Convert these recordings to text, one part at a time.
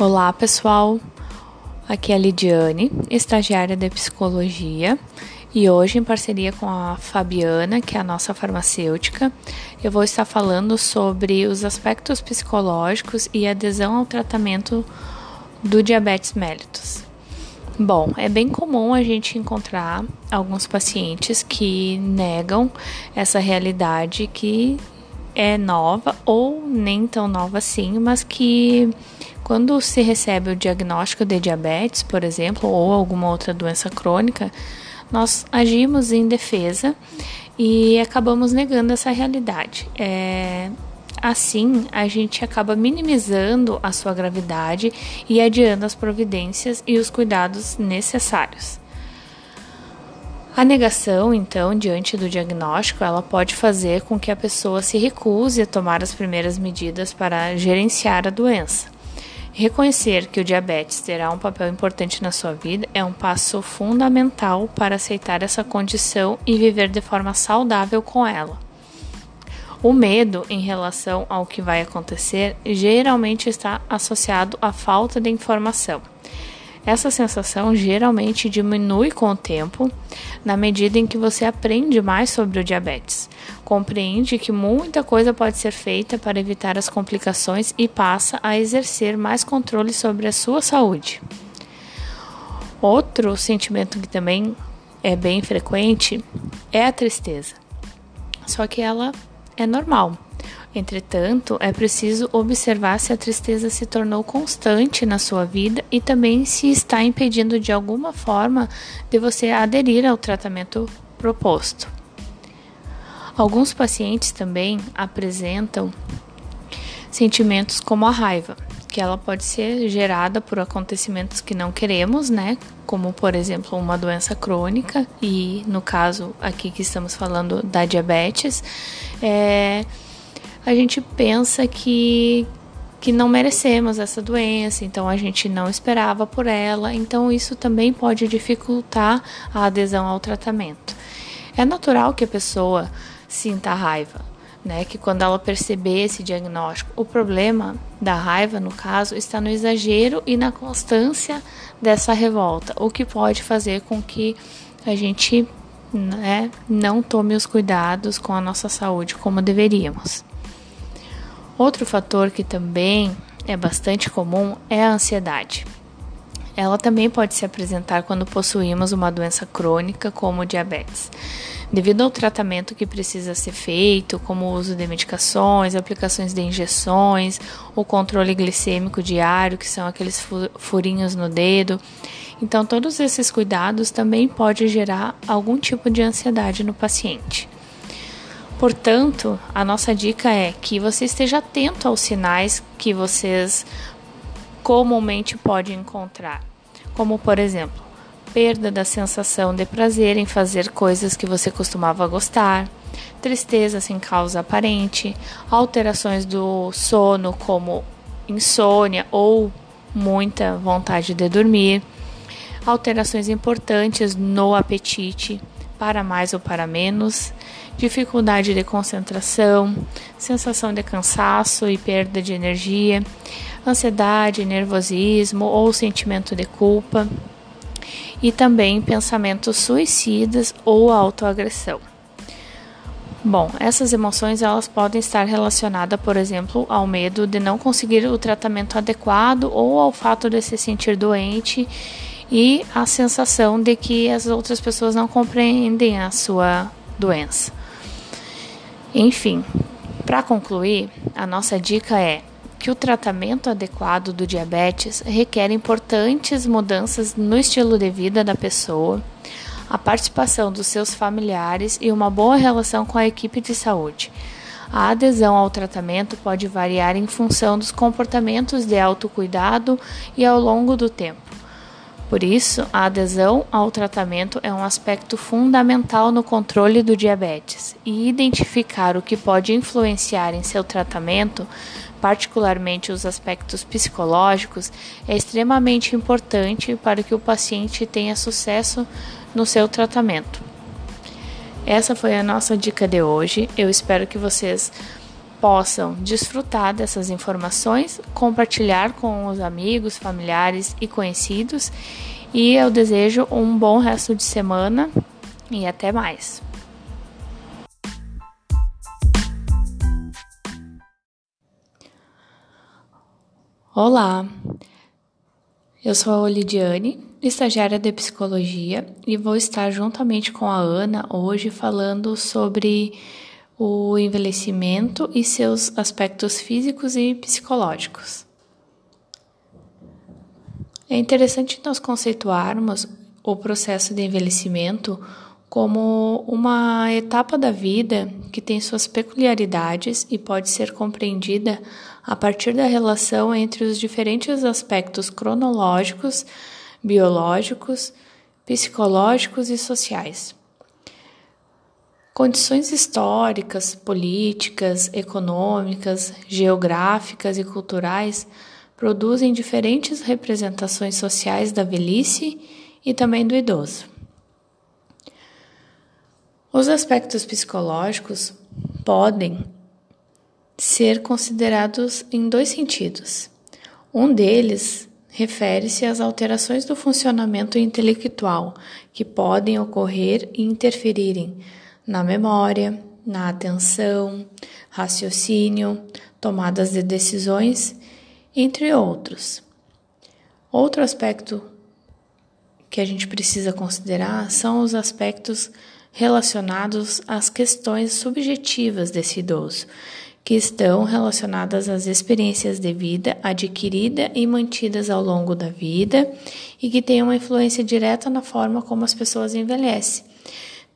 Olá, pessoal. Aqui é a Lidiane, estagiária de psicologia, e hoje, em parceria com a Fabiana, que é a nossa farmacêutica, eu vou estar falando sobre os aspectos psicológicos e adesão ao tratamento do diabetes mellitus. Bom, é bem comum a gente encontrar alguns pacientes que negam essa realidade que é nova ou nem tão nova assim, mas que quando se recebe o diagnóstico de diabetes, por exemplo, ou alguma outra doença crônica, nós agimos em defesa e acabamos negando essa realidade. É, assim, a gente acaba minimizando a sua gravidade e adiando as providências e os cuidados necessários. A negação, então, diante do diagnóstico, ela pode fazer com que a pessoa se recuse a tomar as primeiras medidas para gerenciar a doença. Reconhecer que o diabetes terá um papel importante na sua vida é um passo fundamental para aceitar essa condição e viver de forma saudável com ela. O medo em relação ao que vai acontecer geralmente está associado à falta de informação. Essa sensação geralmente diminui com o tempo, na medida em que você aprende mais sobre o diabetes, compreende que muita coisa pode ser feita para evitar as complicações e passa a exercer mais controle sobre a sua saúde. Outro sentimento que também é bem frequente é a tristeza. Só que ela é normal. Entretanto, é preciso observar se a tristeza se tornou constante na sua vida e também se está impedindo de alguma forma de você aderir ao tratamento proposto. Alguns pacientes também apresentam sentimentos como a raiva, que ela pode ser gerada por acontecimentos que não queremos, né? Como por exemplo uma doença crônica e no caso aqui que estamos falando da diabetes, é a gente pensa que que não merecemos essa doença, então a gente não esperava por ela, então isso também pode dificultar a adesão ao tratamento. É natural que a pessoa sinta raiva, né? Que quando ela perceber esse diagnóstico, o problema da raiva, no caso, está no exagero e na constância dessa revolta, o que pode fazer com que a gente né, não tome os cuidados com a nossa saúde como deveríamos. Outro fator que também é bastante comum é a ansiedade. Ela também pode se apresentar quando possuímos uma doença crônica, como diabetes. Devido ao tratamento que precisa ser feito, como o uso de medicações, aplicações de injeções, o controle glicêmico diário, que são aqueles furinhos no dedo. Então, todos esses cuidados também podem gerar algum tipo de ansiedade no paciente. Portanto, a nossa dica é que você esteja atento aos sinais que vocês comumente podem encontrar, como por exemplo, perda da sensação de prazer em fazer coisas que você costumava gostar, tristeza sem causa aparente, alterações do sono como insônia ou muita vontade de dormir, alterações importantes no apetite, para mais ou para menos, dificuldade de concentração, sensação de cansaço e perda de energia, ansiedade, nervosismo ou sentimento de culpa, e também pensamentos suicidas ou autoagressão. Bom, essas emoções elas podem estar relacionadas, por exemplo, ao medo de não conseguir o tratamento adequado ou ao fato de se sentir doente e a sensação de que as outras pessoas não compreendem a sua doença. Enfim, para concluir, a nossa dica é que o tratamento adequado do diabetes requer importantes mudanças no estilo de vida da pessoa, a participação dos seus familiares e uma boa relação com a equipe de saúde. A adesão ao tratamento pode variar em função dos comportamentos de autocuidado e ao longo do tempo. Por isso, a adesão ao tratamento é um aspecto fundamental no controle do diabetes e identificar o que pode influenciar em seu tratamento, particularmente os aspectos psicológicos, é extremamente importante para que o paciente tenha sucesso no seu tratamento. Essa foi a nossa dica de hoje. Eu espero que vocês possam desfrutar dessas informações, compartilhar com os amigos, familiares e conhecidos. E eu desejo um bom resto de semana e até mais. Olá, eu sou a Lidiane, estagiária de psicologia, e vou estar juntamente com a Ana hoje falando sobre o envelhecimento e seus aspectos físicos e psicológicos. É interessante nós conceituarmos o processo de envelhecimento como uma etapa da vida que tem suas peculiaridades e pode ser compreendida a partir da relação entre os diferentes aspectos cronológicos, biológicos, psicológicos e sociais. Condições históricas, políticas, econômicas, geográficas e culturais produzem diferentes representações sociais da velhice e também do idoso. Os aspectos psicológicos podem ser considerados em dois sentidos. Um deles refere-se às alterações do funcionamento intelectual que podem ocorrer e interferirem na memória, na atenção, raciocínio, tomadas de decisões, entre outros. Outro aspecto que a gente precisa considerar são os aspectos relacionados às questões subjetivas desse idoso, que estão relacionadas às experiências de vida adquirida e mantidas ao longo da vida e que têm uma influência direta na forma como as pessoas envelhecem.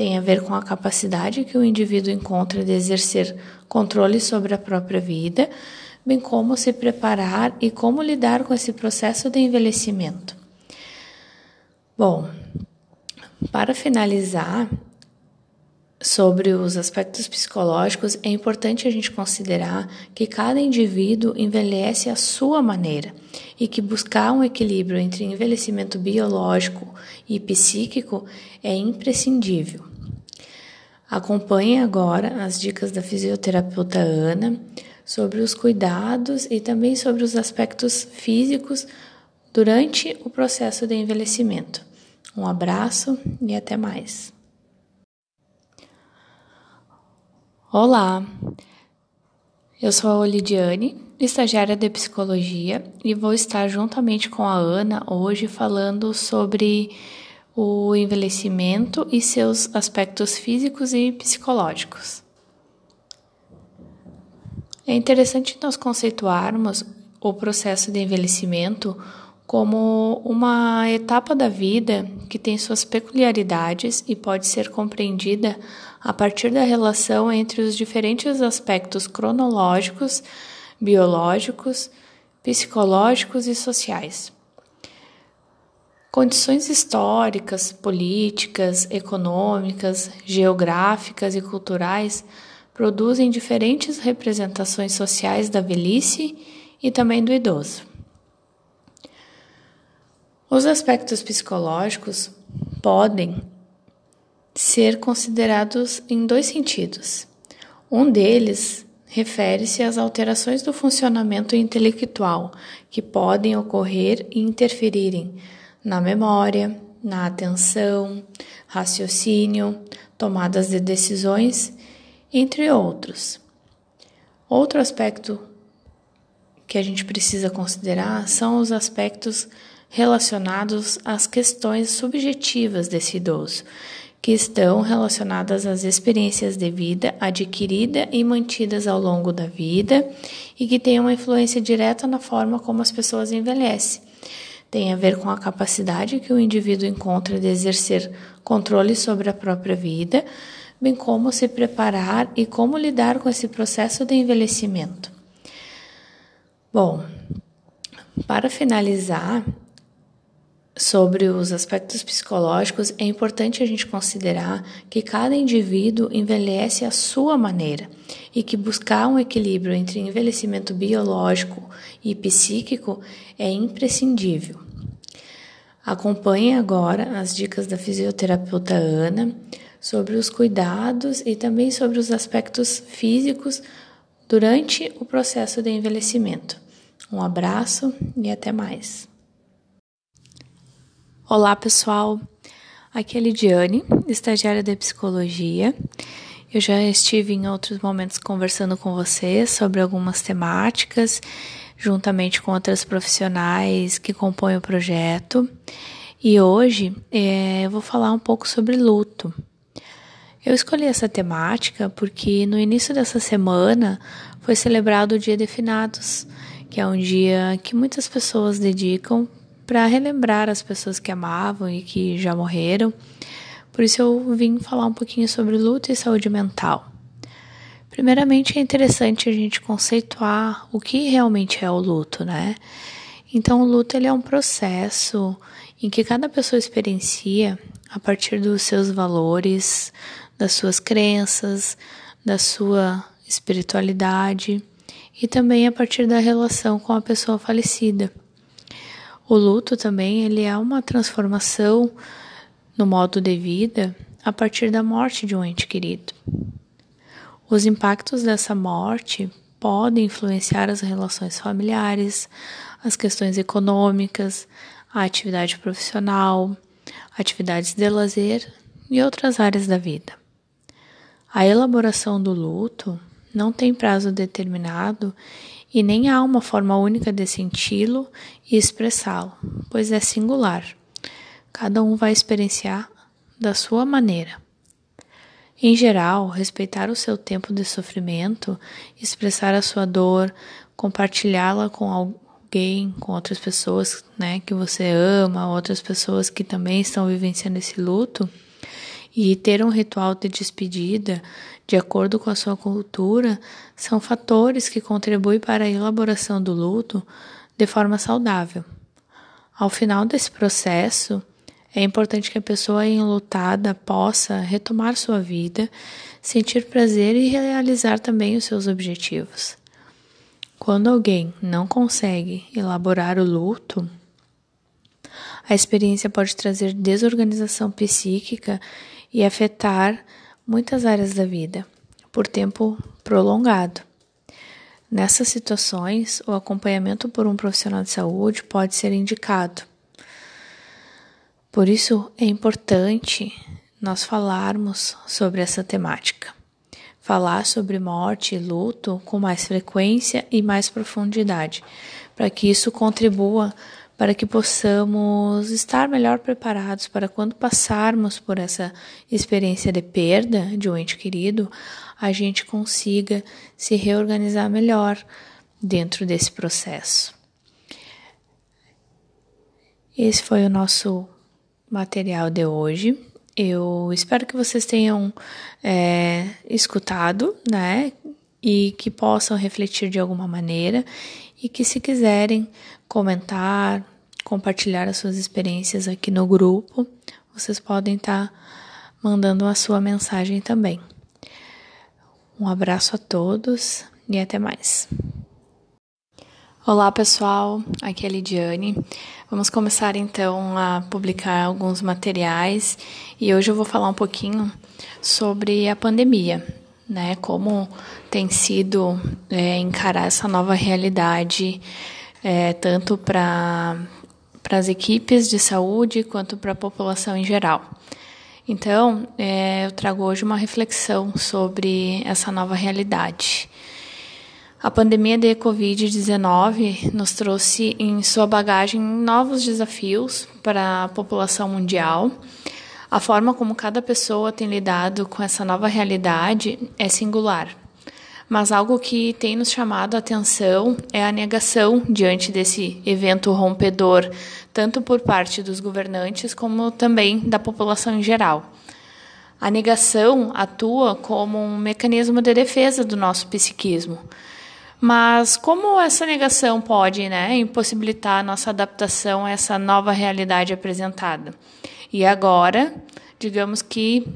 Tem a ver com a capacidade que o indivíduo encontra de exercer controle sobre a própria vida, bem como se preparar e como lidar com esse processo de envelhecimento. Bom, para finalizar, sobre os aspectos psicológicos, é importante a gente considerar que cada indivíduo envelhece à sua maneira e que buscar um equilíbrio entre envelhecimento biológico e psíquico é imprescindível. Acompanhe agora as dicas da fisioterapeuta Ana sobre os cuidados e também sobre os aspectos físicos durante o processo de envelhecimento. Um abraço e até mais. Olá, eu sou a Lidiane, estagiária de psicologia, e vou estar juntamente com a Ana hoje falando sobre o envelhecimento e seus aspectos físicos e psicológicos. É interessante nós conceituarmos o processo de envelhecimento como uma etapa da vida que tem suas peculiaridades e pode ser compreendida a partir da relação entre os diferentes aspectos cronológicos, biológicos, psicológicos e sociais. Condições históricas, políticas, econômicas, geográficas e culturais produzem diferentes representações sociais da velhice e também do idoso. Os aspectos psicológicos podem ser considerados em dois sentidos. Um deles refere-se às alterações do funcionamento intelectual que podem ocorrer e interferirem na memória, na atenção, raciocínio, tomadas de decisões, entre outros. Outro aspecto que a gente precisa considerar são os aspectos relacionados às questões subjetivas desse idoso, que estão relacionadas às experiências de vida adquirida e mantidas ao longo da vida e que têm uma influência direta na forma como as pessoas envelhecem. Tem a ver com a capacidade que o indivíduo encontra de exercer controle sobre a própria vida, bem como se preparar e como lidar com esse processo de envelhecimento. Bom, para finalizar, sobre os aspectos psicológicos, é importante a gente considerar que cada indivíduo envelhece à sua maneira e que buscar um equilíbrio entre envelhecimento biológico e psíquico é imprescindível. Acompanhe agora as dicas da fisioterapeuta Ana sobre os cuidados e também sobre os aspectos físicos durante o processo de envelhecimento. Um abraço e até mais. Olá, pessoal. Aqui é Lidiane, estagiária de psicologia. Eu já estive em outros momentos conversando com vocês sobre algumas temáticas, juntamente com outras profissionais que compõem o projeto. E hoje é, eu vou falar um pouco sobre luto. Eu escolhi essa temática porque no início dessa semana foi celebrado o Dia de Finados, que é um dia que muitas pessoas dedicam para relembrar as pessoas que amavam e que já morreram. Por isso eu vim falar um pouquinho sobre luto e saúde mental. Primeiramente é interessante a gente conceituar o que realmente é o luto, né? Então o luto ele é um processo em que cada pessoa experiencia a partir dos seus valores, das suas crenças, da sua espiritualidade e também a partir da relação com a pessoa falecida. O luto também ele é uma transformação no modo de vida a partir da morte de um ente querido. Os impactos dessa morte podem influenciar as relações familiares, as questões econômicas, a atividade profissional, atividades de lazer e outras áreas da vida. A elaboração do luto não tem prazo determinado e nem há uma forma única de senti-lo e expressá-lo, pois é singular. Cada um vai experienciar da sua maneira. Em geral, respeitar o seu tempo de sofrimento, expressar a sua dor, compartilhá-la com alguém, com outras pessoas né, que você ama, outras pessoas que também estão vivenciando esse luto, e ter um ritual de despedida, de acordo com a sua cultura, são fatores que contribuem para a elaboração do luto de forma saudável. Ao final desse processo, é importante que a pessoa enlutada possa retomar sua vida, sentir prazer e realizar também os seus objetivos. Quando alguém não consegue elaborar o luto, a experiência pode trazer desorganização psíquica e afetar muitas áreas da vida por tempo prolongado. Nessas situações, o acompanhamento por um profissional de saúde pode ser indicado. Por isso, é importante nós falarmos sobre essa temática. Falar sobre morte e luto com mais frequência e mais profundidade, para que isso contribua para que possamos estar melhor preparados para quando passarmos por essa experiência de perda de um ente querido, a gente consiga se reorganizar melhor dentro desse processo. Esse foi o nosso material de hoje. Eu espero que vocês tenham é, escutado, né? E que possam refletir de alguma maneira e que, se quiserem comentar, compartilhar as suas experiências aqui no grupo, vocês podem estar tá mandando a sua mensagem também. Um abraço a todos e até mais. Olá pessoal, aqui é a Lidiane. Vamos começar então a publicar alguns materiais e hoje eu vou falar um pouquinho sobre a pandemia, né? Como tem sido é, encarar essa nova realidade, é, tanto para as equipes de saúde quanto para a população em geral. Então, é, eu trago hoje uma reflexão sobre essa nova realidade. A pandemia de Covid-19 nos trouxe em sua bagagem novos desafios para a população mundial. A forma como cada pessoa tem lidado com essa nova realidade é singular mas algo que tem nos chamado a atenção é a negação diante desse evento rompedor, tanto por parte dos governantes como também da população em geral. A negação atua como um mecanismo de defesa do nosso psiquismo. Mas como essa negação pode né, impossibilitar a nossa adaptação a essa nova realidade apresentada? E agora, digamos que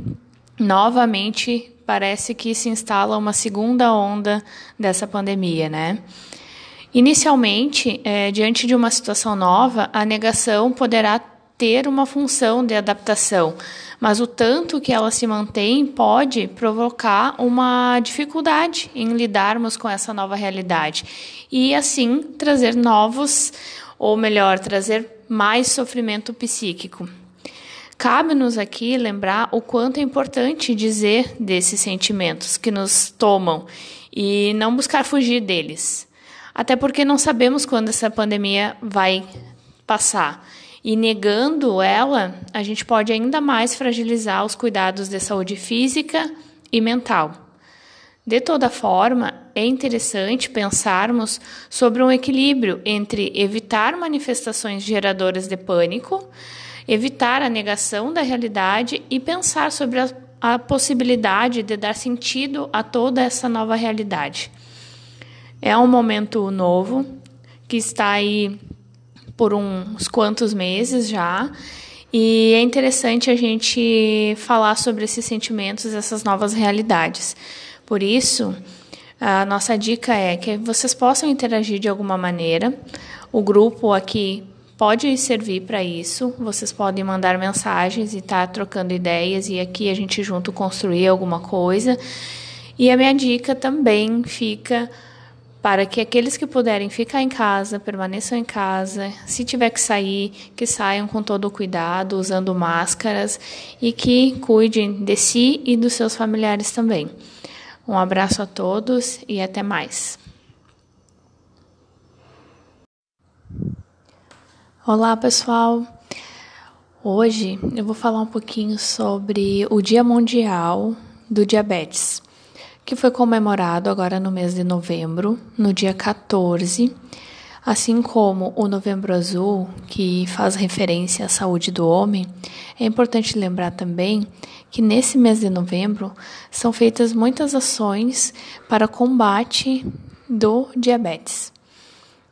novamente parece que se instala uma segunda onda dessa pandemia, né? Inicialmente, é, diante de uma situação nova, a negação poderá ter uma função de adaptação, mas o tanto que ela se mantém pode provocar uma dificuldade em lidarmos com essa nova realidade e assim trazer novos, ou melhor, trazer mais sofrimento psíquico. Cabe-nos aqui lembrar o quanto é importante dizer desses sentimentos que nos tomam e não buscar fugir deles. Até porque não sabemos quando essa pandemia vai passar. E negando ela, a gente pode ainda mais fragilizar os cuidados de saúde física e mental. De toda forma, é interessante pensarmos sobre um equilíbrio entre evitar manifestações geradoras de pânico, evitar a negação da realidade e pensar sobre a, a possibilidade de dar sentido a toda essa nova realidade. É um momento novo que está aí por uns quantos meses já. E é interessante a gente falar sobre esses sentimentos, essas novas realidades. Por isso, a nossa dica é que vocês possam interagir de alguma maneira. O grupo aqui pode servir para isso. Vocês podem mandar mensagens e estar tá trocando ideias e aqui a gente junto construir alguma coisa. E a minha dica também fica para que aqueles que puderem ficar em casa permaneçam em casa. Se tiver que sair, que saiam com todo o cuidado, usando máscaras e que cuidem de si e dos seus familiares também. Um abraço a todos e até mais. Olá, pessoal. Hoje eu vou falar um pouquinho sobre o Dia Mundial do Diabetes que foi comemorado agora no mês de novembro, no dia 14, assim como o Novembro Azul, que faz referência à saúde do homem. É importante lembrar também que nesse mês de novembro são feitas muitas ações para combate do diabetes.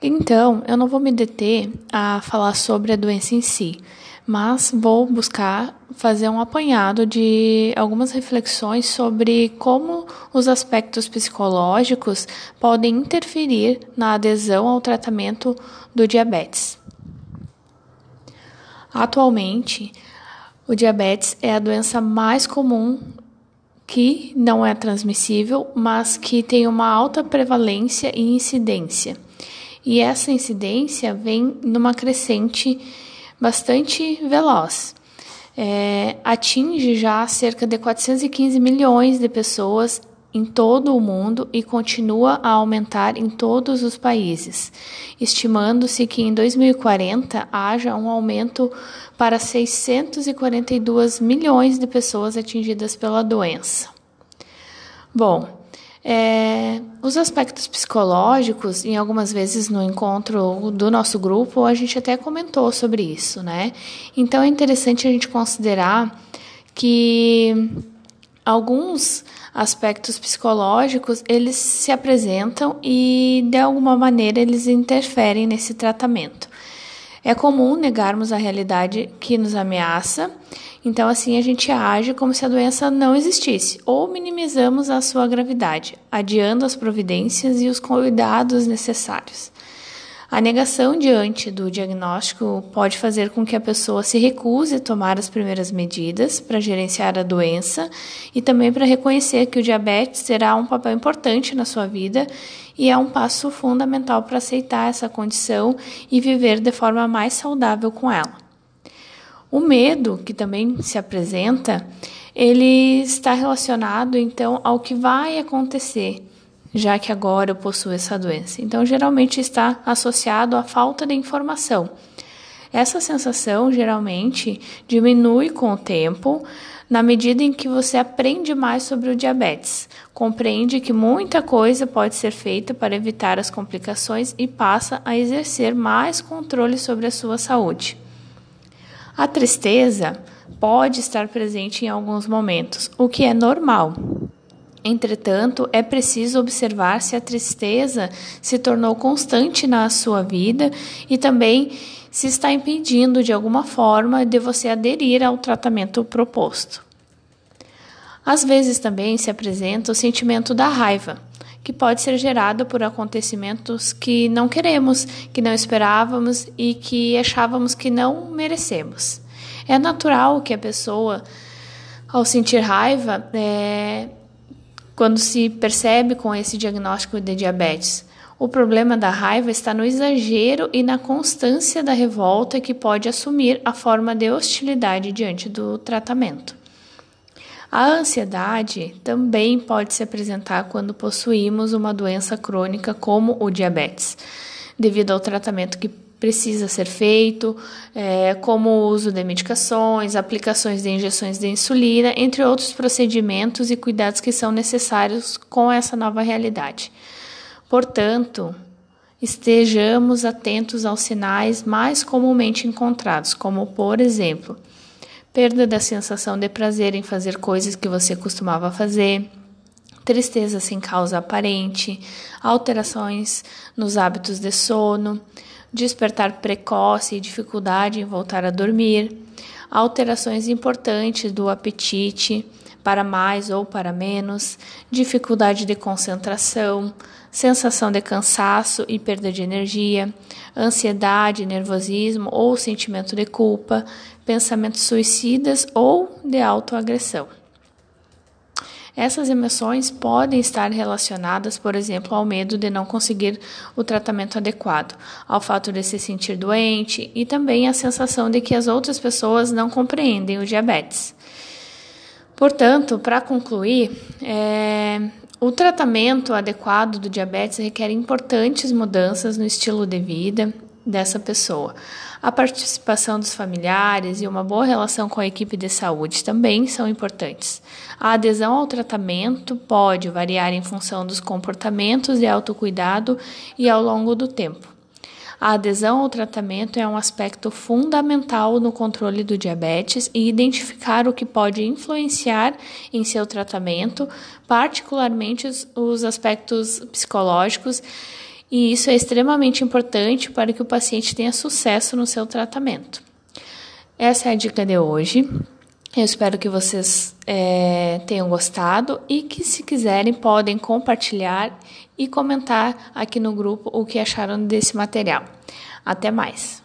Então, eu não vou me deter a falar sobre a doença em si, mas vou buscar fazer um apanhado de algumas reflexões sobre como os aspectos psicológicos podem interferir na adesão ao tratamento do diabetes. Atualmente, o diabetes é a doença mais comum que não é transmissível, mas que tem uma alta prevalência e incidência. E essa incidência vem numa crescente bastante veloz. É, atinge já cerca de 415 milhões de pessoas em todo o mundo e continua a aumentar em todos os países, estimando-se que em 2040 haja um aumento para 642 milhões de pessoas atingidas pela doença. Bom, é, os aspectos psicológicos, em algumas vezes no encontro do nosso grupo, a gente até comentou sobre isso, né? Então é interessante a gente considerar que alguns aspectos psicológicos eles se apresentam e de alguma maneira eles interferem nesse tratamento. É comum negarmos a realidade que nos ameaça então, assim, a gente age como se a doença não existisse, ou minimizamos a sua gravidade, adiando as providências e os cuidados necessários. A negação diante do diagnóstico pode fazer com que a pessoa se recuse a tomar as primeiras medidas para gerenciar a doença e também para reconhecer que o diabetes terá um papel importante na sua vida e é um passo fundamental para aceitar essa condição e viver de forma mais saudável com ela. O medo, que também se apresenta, ele está relacionado então ao que vai acontecer, já que agora eu possuo essa doença. Então, geralmente está associado à falta de informação. Essa sensação geralmente diminui com o tempo, na medida em que você aprende mais sobre o diabetes, compreende que muita coisa pode ser feita para evitar as complicações e passa a exercer mais controle sobre a sua saúde. A tristeza pode estar presente em alguns momentos, o que é normal. Entretanto, é preciso observar se a tristeza se tornou constante na sua vida e também se está impedindo de alguma forma de você aderir ao tratamento proposto. Às vezes também se apresenta o sentimento da raiva, que pode ser gerado por acontecimentos que não queremos, que não esperávamos e que achávamos que não merecemos. É natural que a pessoa, ao sentir raiva, é, quando se percebe com esse diagnóstico de diabetes, o problema da raiva está no exagero e na constância da revolta que pode assumir a forma de hostilidade diante do tratamento. A ansiedade também pode se apresentar quando possuímos uma doença crônica como o diabetes, devido ao tratamento que precisa ser feito, é, como o uso de medicações, aplicações de injeções de insulina, entre outros procedimentos e cuidados que são necessários com essa nova realidade. Portanto, estejamos atentos aos sinais mais comumente encontrados, como, por exemplo, perda da sensação de prazer em fazer coisas que você costumava fazer, tristeza sem causa aparente, alterações nos hábitos de sono, despertar precoce e dificuldade em voltar a dormir, alterações importantes do apetite para mais ou para menos, dificuldade de concentração, sensação de cansaço e perda de energia, ansiedade, nervosismo ou sentimento de culpa, pensamentos suicidas ou de autoagressão. Essas emoções podem estar relacionadas, por exemplo, ao medo de não conseguir o tratamento adequado, ao fato de se sentir doente e também à sensação de que as outras pessoas não compreendem o diabetes. Portanto, para concluir, é, o tratamento adequado do diabetes requer importantes mudanças no estilo de vida dessa pessoa. A participação dos familiares e uma boa relação com a equipe de saúde também são importantes. A adesão ao tratamento pode variar em função dos comportamentos de autocuidado e ao longo do tempo. A adesão ao tratamento é um aspecto fundamental no controle do diabetes e identificar o que pode influenciar em seu tratamento, particularmente os, os aspectos psicológicos, e isso é extremamente importante para que o paciente tenha sucesso no seu tratamento. Essa é a dica de hoje. Eu espero que vocês é, tenham gostado e que, se quiserem, podem compartilhar e comentar aqui no grupo o que acharam desse material. Até mais!